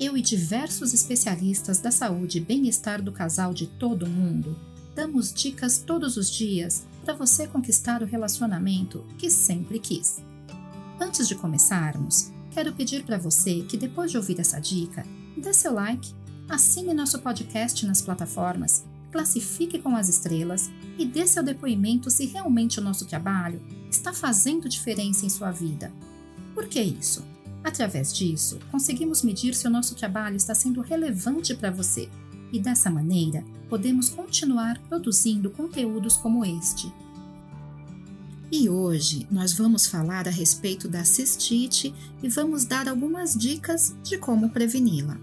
eu e diversos especialistas da saúde e bem-estar do casal de todo o mundo damos dicas todos os dias para você conquistar o relacionamento que sempre quis. Antes de começarmos, quero pedir para você que depois de ouvir essa dica, dê seu like, assine nosso podcast nas plataformas, classifique com as estrelas e dê seu depoimento se realmente o nosso trabalho está fazendo diferença em sua vida. Por que isso? Através disso, conseguimos medir se o nosso trabalho está sendo relevante para você e dessa maneira podemos continuar produzindo conteúdos como este. E hoje nós vamos falar a respeito da cistite e vamos dar algumas dicas de como preveni-la.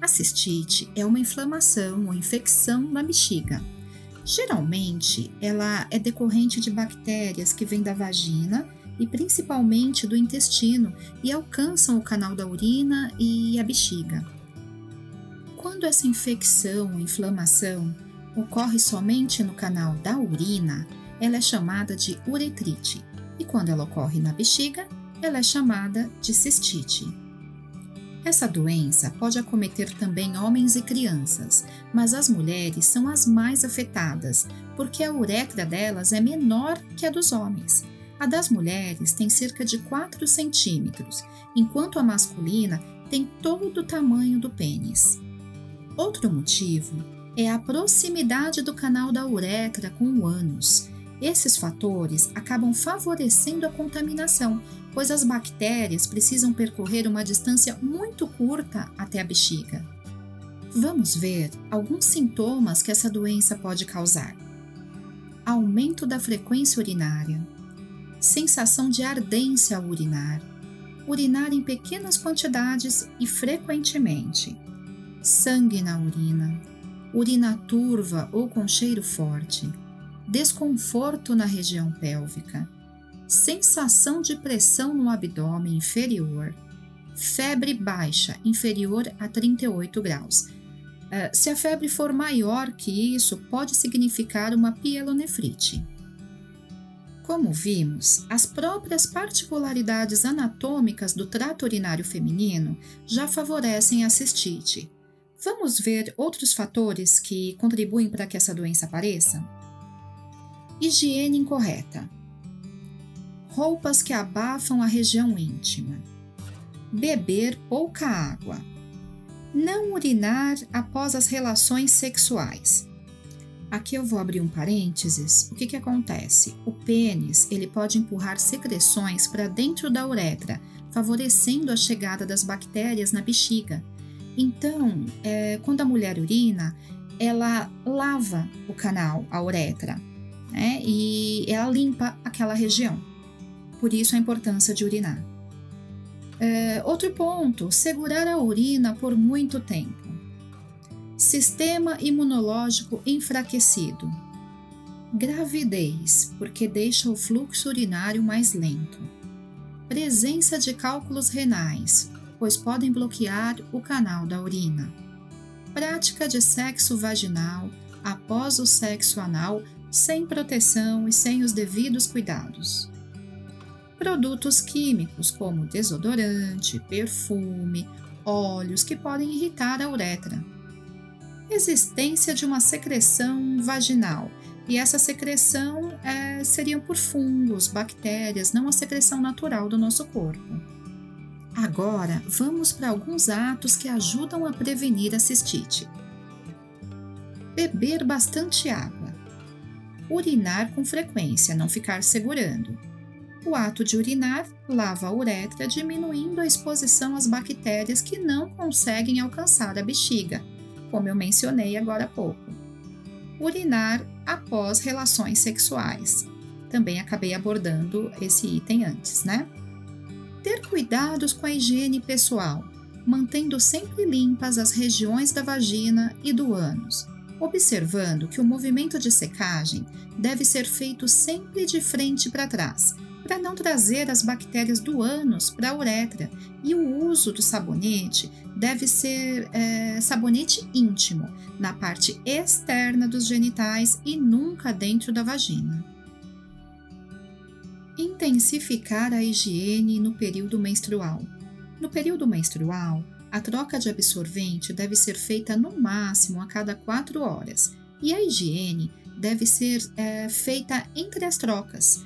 A cistite é uma inflamação ou infecção na bexiga. Geralmente, ela é decorrente de bactérias que vêm da vagina e principalmente do intestino e alcançam o canal da urina e a bexiga. Quando essa infecção ou inflamação ocorre somente no canal da urina, ela é chamada de uretrite, e quando ela ocorre na bexiga, ela é chamada de cistite. Essa doença pode acometer também homens e crianças, mas as mulheres são as mais afetadas, porque a uretra delas é menor que a dos homens. A das mulheres tem cerca de 4 centímetros, enquanto a masculina tem todo o tamanho do pênis. Outro motivo é a proximidade do canal da uretra com o ânus. Esses fatores acabam favorecendo a contaminação, pois as bactérias precisam percorrer uma distância muito curta até a bexiga. Vamos ver alguns sintomas que essa doença pode causar: aumento da frequência urinária, sensação de ardência ao urinar, urinar em pequenas quantidades e frequentemente, sangue na urina, urina turva ou com cheiro forte, desconforto na região pélvica, sensação de pressão no abdômen inferior, febre baixa inferior a 38 graus. Uh, se a febre for maior que isso, pode significar uma pielonefrite. Como vimos, as próprias particularidades anatômicas do trato urinário feminino já favorecem a cistite. Vamos ver outros fatores que contribuem para que essa doença apareça? Higiene incorreta. Roupas que abafam a região íntima. Beber pouca água. Não urinar após as relações sexuais Aqui eu vou abrir um parênteses. O que, que acontece? O pênis ele pode empurrar secreções para dentro da uretra, favorecendo a chegada das bactérias na bexiga. Então, é, quando a mulher urina, ela lava o canal, a uretra, né? e ela limpa aquela região. Por isso a importância de urinar. É, outro ponto: segurar a urina por muito tempo. Sistema imunológico enfraquecido. Gravidez, porque deixa o fluxo urinário mais lento. Presença de cálculos renais, pois podem bloquear o canal da urina. Prática de sexo vaginal após o sexo anal sem proteção e sem os devidos cuidados. Produtos químicos como desodorante, perfume, óleos que podem irritar a uretra existência de uma secreção vaginal. E essa secreção é, seriam por fungos, bactérias, não a secreção natural do nosso corpo. Agora, vamos para alguns atos que ajudam a prevenir a cistite. Beber bastante água. Urinar com frequência, não ficar segurando. O ato de urinar lava a uretra, diminuindo a exposição às bactérias que não conseguem alcançar a bexiga, como eu mencionei agora há pouco. Urinar após relações sexuais. Também acabei abordando esse item antes, né? Ter cuidados com a higiene pessoal. mantendo sempre limpas as regiões da vagina e do ânus, observando que o movimento de secagem deve ser feito sempre de frente para trás, para não trazer as bactérias do ânus para a uretra, e o uso do sabonete deve ser é, sabonete íntimo, na parte externa dos genitais e nunca dentro da vagina. Intensificar a higiene no período menstrual. No período menstrual, a troca de absorvente deve ser feita no máximo a cada 4 horas e a higiene deve ser é, feita entre as trocas,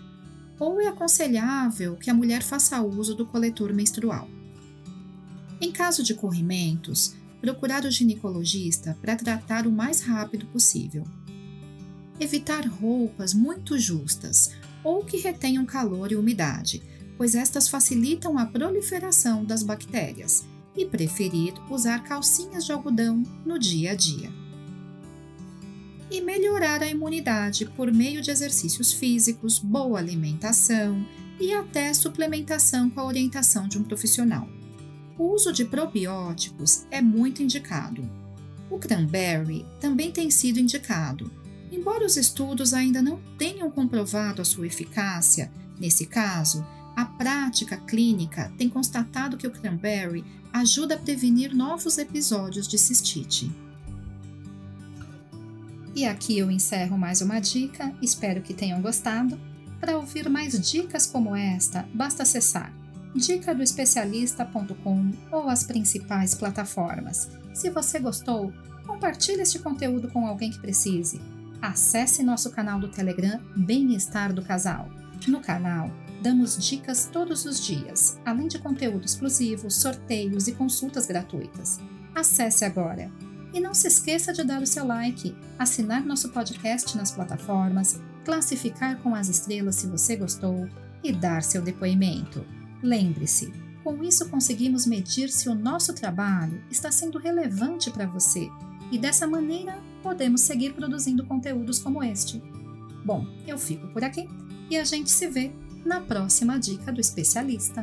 ou é aconselhável que a mulher faça uso do coletor menstrual. Em caso de corrimentos, procurar o ginecologista para tratar o mais rápido possível. Evitar roupas muito justas ou que retenham calor e umidade, pois estas facilitam a proliferação das bactérias, e preferir usar calcinhas de algodão no dia a dia. E melhorar a imunidade por meio de exercícios físicos, boa alimentação e até suplementação com a orientação de um profissional. O uso de probióticos é muito indicado. O cranberry também tem sido indicado. Embora os estudos ainda não tenham comprovado a sua eficácia, nesse caso, a prática clínica tem constatado que o cranberry ajuda a prevenir novos episódios de cistite. E aqui eu encerro mais uma dica, espero que tenham gostado. Para ouvir mais dicas como esta, basta acessar dicadoespecialista.com ou as principais plataformas. Se você gostou, compartilhe este conteúdo com alguém que precise. Acesse nosso canal do Telegram Bem-Estar do Casal. No canal, damos dicas todos os dias, além de conteúdo exclusivo, sorteios e consultas gratuitas. Acesse agora! E não se esqueça de dar o seu like, assinar nosso podcast nas plataformas, classificar com as estrelas se você gostou e dar seu depoimento. Lembre-se, com isso conseguimos medir se o nosso trabalho está sendo relevante para você e dessa maneira podemos seguir produzindo conteúdos como este. Bom, eu fico por aqui e a gente se vê na próxima dica do especialista.